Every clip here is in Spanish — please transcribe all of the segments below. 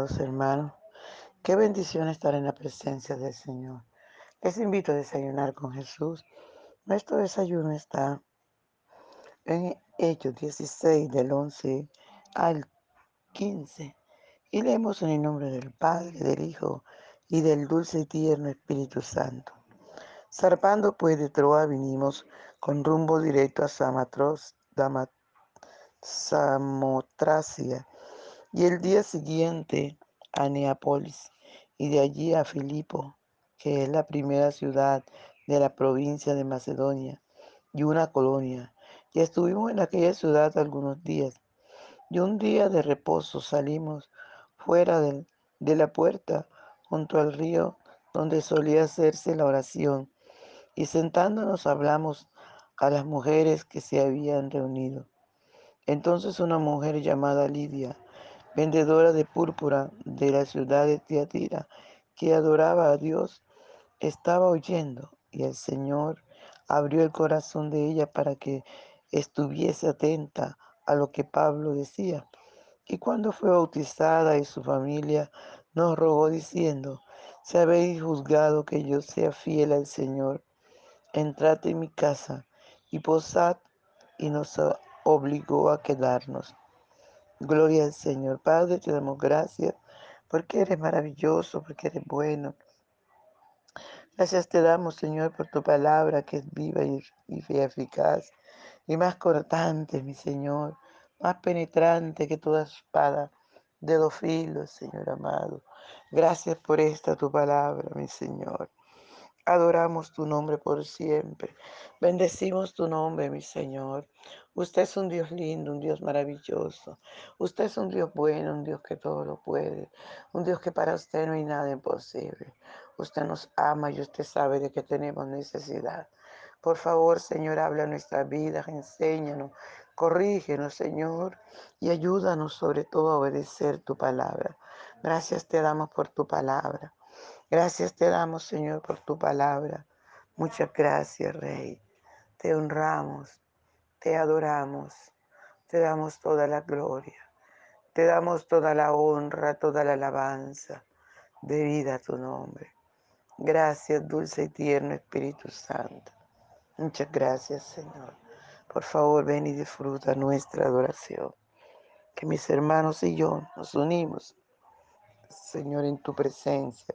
amados hermanos. Qué bendición estar en la presencia del Señor. Les invito a desayunar con Jesús. Nuestro desayuno está en Hechos 16, del 11 al 15. Y leemos en el nombre del Padre, del Hijo y del dulce y tierno Espíritu Santo. Zarpando pues de Troa vinimos con rumbo directo a Samatros, Samotracia y el día siguiente a Neapolis y de allí a Filipo, que es la primera ciudad de la provincia de Macedonia y una colonia. Y estuvimos en aquella ciudad algunos días. Y un día de reposo salimos fuera de, de la puerta junto al río donde solía hacerse la oración y sentándonos hablamos a las mujeres que se habían reunido. Entonces una mujer llamada Lidia, vendedora de púrpura de la ciudad de Tiatira, que adoraba a Dios, estaba oyendo y el Señor abrió el corazón de ella para que estuviese atenta a lo que Pablo decía. Y cuando fue bautizada y su familia nos rogó diciendo, si habéis juzgado que yo sea fiel al Señor, entrad en mi casa y posad y nos obligó a quedarnos. Gloria al Señor. Padre, te damos gracias porque eres maravilloso, porque eres bueno. Gracias te damos, Señor, por tu palabra que es viva y, eficaz y más cortante, mi Señor, más penetrante que toda espada de dos filos, Señor amado. Gracias por esta tu palabra, mi Señor. Adoramos tu nombre por siempre. Bendecimos tu nombre, mi Señor. Usted es un Dios lindo, un Dios maravilloso. Usted es un Dios bueno, un Dios que todo lo puede. Un Dios que para usted no hay nada imposible. Usted nos ama y usted sabe de que tenemos necesidad. Por favor, Señor, habla nuestras vidas, enséñanos, corrígenos, Señor, y ayúdanos sobre todo a obedecer tu palabra. Gracias te damos por tu palabra. Gracias te damos, Señor, por tu palabra. Muchas gracias, Rey. Te honramos, te adoramos, te damos toda la gloria, te damos toda la honra, toda la alabanza. De vida a tu nombre. Gracias, dulce y tierno Espíritu Santo. Muchas gracias, Señor. Por favor, ven y disfruta nuestra adoración. Que mis hermanos y yo nos unimos, Señor, en tu presencia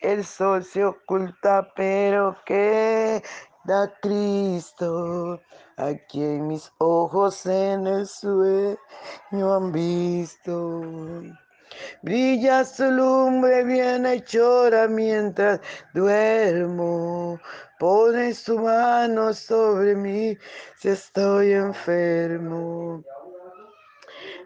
El sol se oculta, pero queda Cristo. Aquí en mis ojos en el sueño han visto. Brilla su lumbre bienhechora mientras duermo. Pone su mano sobre mí si estoy enfermo.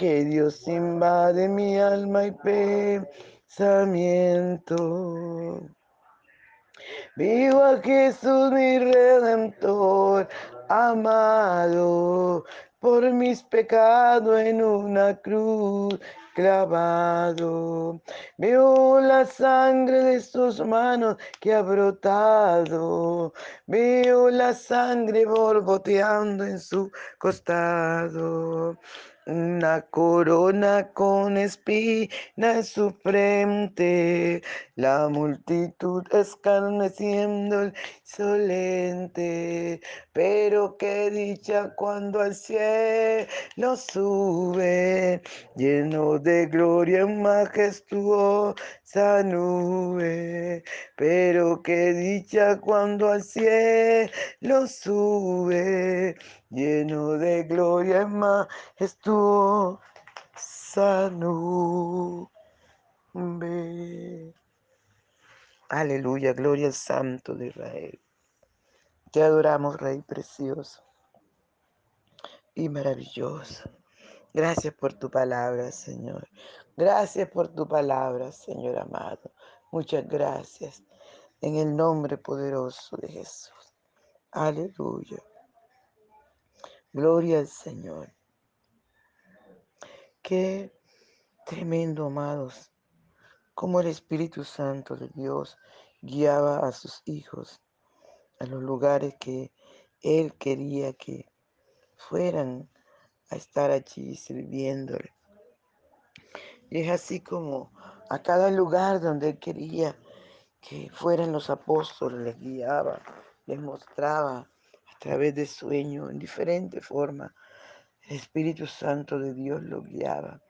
que Dios invade mi alma y pensamiento. Vivo a Jesús mi redentor, amado, por mis pecados en una cruz clavado. Veo la sangre de sus manos que ha brotado. Veo la sangre borboteando en su costado. Una corona con espina en su frente, la multitud escarneciendo insolente, pero qué dicha cuando al cielo sube, lleno de gloria en majestuosa nube, pero qué dicha cuando al cielo sube, lleno de gloria en majestuosa nube. Aleluya, gloria al Santo de Israel. Te adoramos, Rey precioso y maravilloso. Gracias por tu palabra, Señor. Gracias por tu palabra, Señor amado. Muchas gracias. En el nombre poderoso de Jesús. Aleluya. Gloria al Señor. Qué tremendo, amados, como el Espíritu Santo de Dios guiaba a sus hijos a los lugares que Él quería que fueran a estar allí sirviéndole. Y es así como a cada lugar donde Él quería que fueran los apóstoles, les guiaba, les mostraba través de sueños, en diferente forma. El Espíritu Santo de Dios lo guiaba.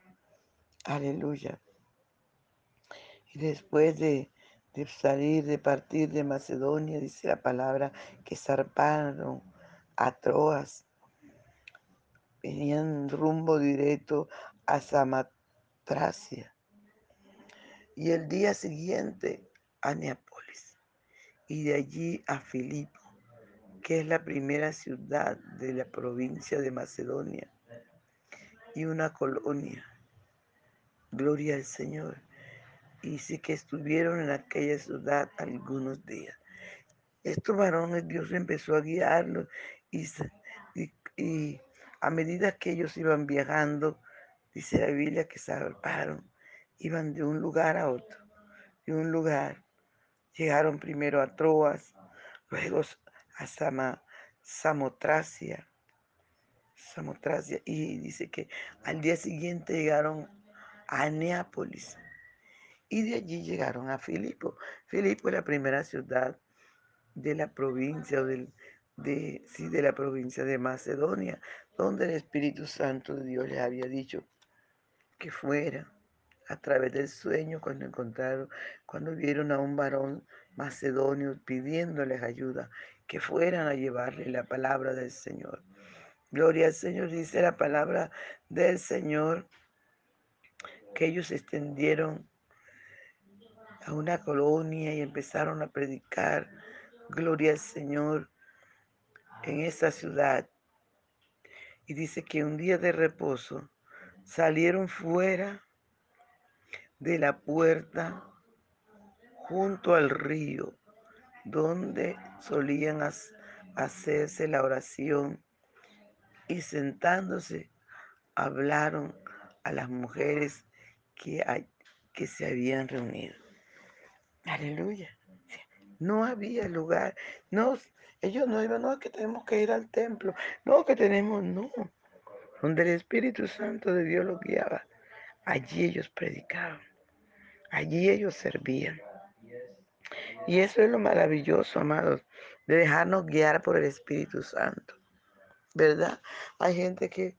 Aleluya. Y después de, salir, de partir de Macedonia, dice la palabra, que zarparon a Troas. Venían rumbo directo a Samatracia. Y el día siguiente a Neapolis. Y de allí a Filipo que es la primera ciudad de la provincia de Macedonia y una colonia. Gloria al Señor. Y sí que estuvieron en aquella ciudad algunos días. Estos varones Dios empezó a guiarlos y, a medida que ellos iban viajando, dice la Biblia que se zarparon, iban de un lugar a otro, de un lugar. Llegaron primero a Troas, luego a Samotracia. Samotracia. Y dice que al día siguiente llegaron a Neápolis. Y de allí llegaron a Filipo. Filipo es la primera ciudad de la provincia del, de, sí, de la provincia de Macedonia, donde el Espíritu Santo de Dios les había dicho que fuera a través del sueño cuando encontraron, cuando vieron a un varón macedonio pidiéndoles ayuda, que fueran a llevarle la palabra del Señor. Gloria al Señor, dice la palabra del Señor, que ellos extendieron a una colonia y empezaron a predicar, gloria al Señor, en esa ciudad. Y dice que un día de reposo salieron fuera de la puerta junto al río donde solían hacerse la oración y sentándose hablaron a las mujeres que, que se habían reunido. Aleluya. No había lugar. No, ellos no iban, no, que tenemos que ir al templo. No, que tenemos, no. Donde el Espíritu Santo de Dios los guiaba. Allí ellos predicaban. Allí ellos servían. Y eso es lo maravilloso, amados, de dejarnos guiar por el Espíritu Santo. ¿Verdad? Hay gente que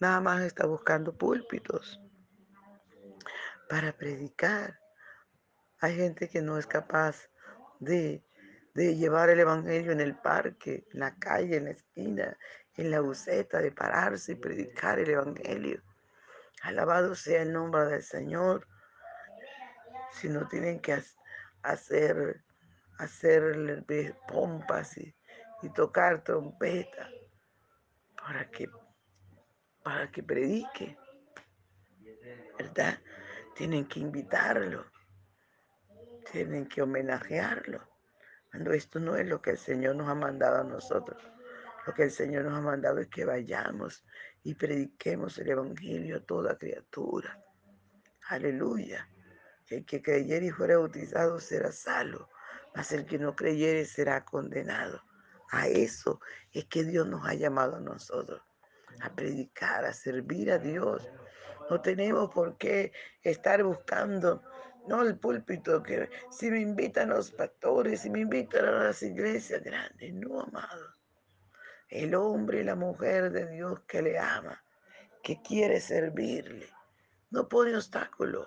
nada más está buscando púlpitos para predicar. Hay gente que no es capaz de, de llevar el Evangelio en el parque, en la calle, en la esquina, en la buceta, de pararse y predicar el Evangelio. Alabado sea el nombre del Señor. sino tienen que hacer, hacer pompas y, tocar trompeta para que, para que predique, ¿verdad? Tienen que invitarlo, tienen que homenajearlo, cuando esto no es lo que el Señor nos ha mandado a nosotros. Lo que el Señor nos ha mandado es que vayamos y prediquemos el Evangelio a toda criatura. Aleluya. El que creyere y fuera bautizado será salvo, mas el que no creyere será condenado. A eso es que Dios nos ha llamado a nosotros, a predicar, a servir a Dios. No tenemos por qué estar buscando, no el púlpito, que si me invitan los pastores, si me invitan a las iglesias grandes, no, amado el hombre y la mujer de Dios que le ama, que quiere servirle. No pone obstáculo.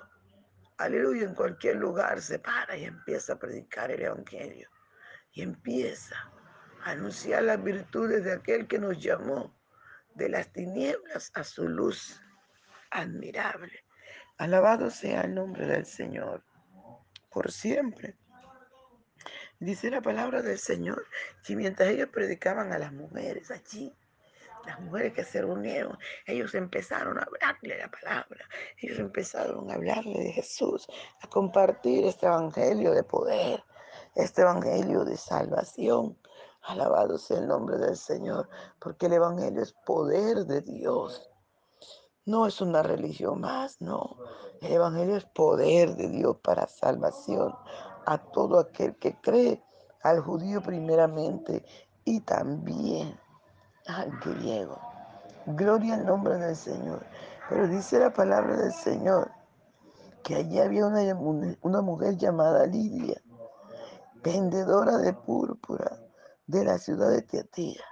Aleluya, en cualquier lugar se para y empieza a predicar el Evangelio. Y empieza a anunciar las virtudes de aquel que nos llamó de las tinieblas a su luz admirable. Alabado sea el nombre del Señor por siempre. Dice la palabra del Señor que mientras ellos predicaban a las mujeres allí, las mujeres que se reunieron, ellos empezaron a hablarle la palabra, ellos empezaron a hablarle de Jesús, a compartir este evangelio de poder, este evangelio de salvación. Alabado sea el nombre del Señor, porque el evangelio es poder de Dios. No es una religión más, no. El evangelio es poder de Dios para salvación a todo aquel que cree, al judío primeramente y también al griego. Gloria al nombre del Señor. Pero dice la palabra del Señor que allí había una, una mujer llamada Lidia, vendedora de púrpura de la ciudad de Teatira,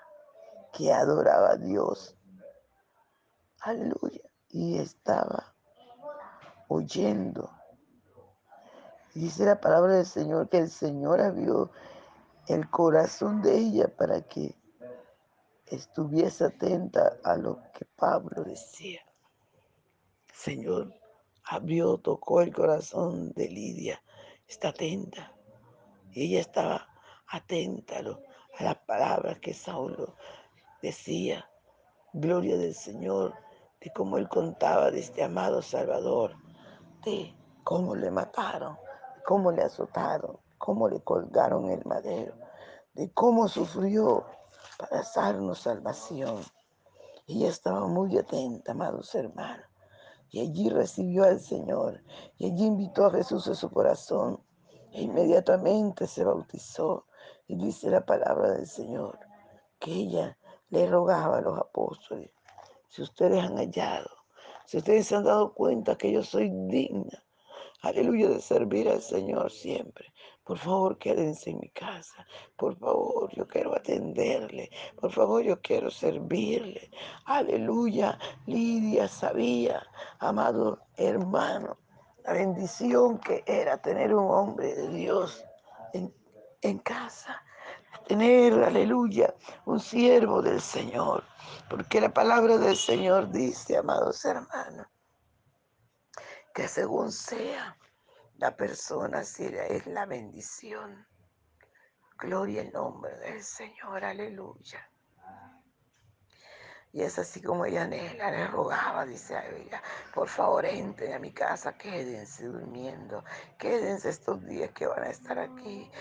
que adoraba a Dios. Aleluya. Y estaba oyendo Dice la palabra del Señor que el Señor abrió el corazón de ella para que estuviese atenta a lo que Pablo decía. Señor abrió, tocó el corazón de Lidia. Está atenta. Ella estaba atenta a, las palabras que Saulo decía. Gloria del Señor, de cómo él contaba de este amado Salvador, de cómo le mataron, cómo le azotaron, cómo le colgaron el madero, de cómo sufrió para darnos salvación. Ella estaba muy atenta, amados hermanos, y allí recibió al Señor, y allí invitó a Jesús a su corazón, e inmediatamente se bautizó, y dice la palabra del Señor, que ella le rogaba a los apóstoles, si ustedes han hallado, si ustedes se han dado cuenta que yo soy digna aleluya, de servir al Señor siempre. Por favor, quédense en mi casa. Por favor, yo quiero atenderle. Por favor, yo quiero servirle. Aleluya. Lidia sabía, amado hermano, la bendición que era tener un hombre de Dios en, en casa. Tener, aleluya, un siervo del Señor. Porque la palabra del Señor dice, amados hermanos, que según sea la persona, es la bendición. Gloria al nombre del Señor, aleluya. Y es así como ella anhela, le rogaba, dice a ella, por favor entren a mi casa, quédense durmiendo, quédense estos días que van a estar aquí,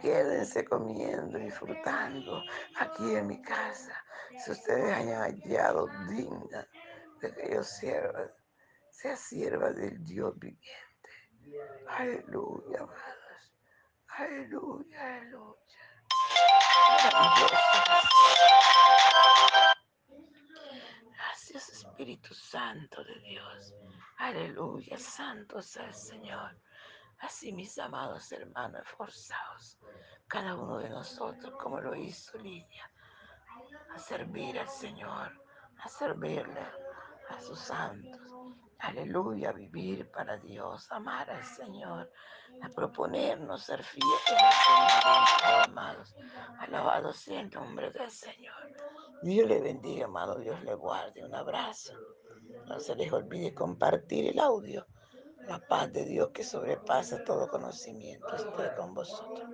quédense comiendo, disfrutando aquí en mi casa. Si ustedes hayan hallado digna de que yo sierva, sea sierva del Dios viviente. Aleluya, amados. Aleluya, aleluya. Gracias, Espíritu Santo de Dios. Aleluya, santo sea el Señor. Así, mis amados hermanos, esforzados, cada uno de nosotros, como lo hizo Lidia, a servir al Señor, a servirle a sus santos. Aleluya, vivir para Dios, amar al Señor, a proponernos ser fieles al Señor, amados. Alabado sea el nombre del Señor. Dios le bendiga, amado. Dios le guarde. Un abrazo. No se les olvide compartir el audio La paz de Dios que sobrepasa todo conocimiento esté con vosotros.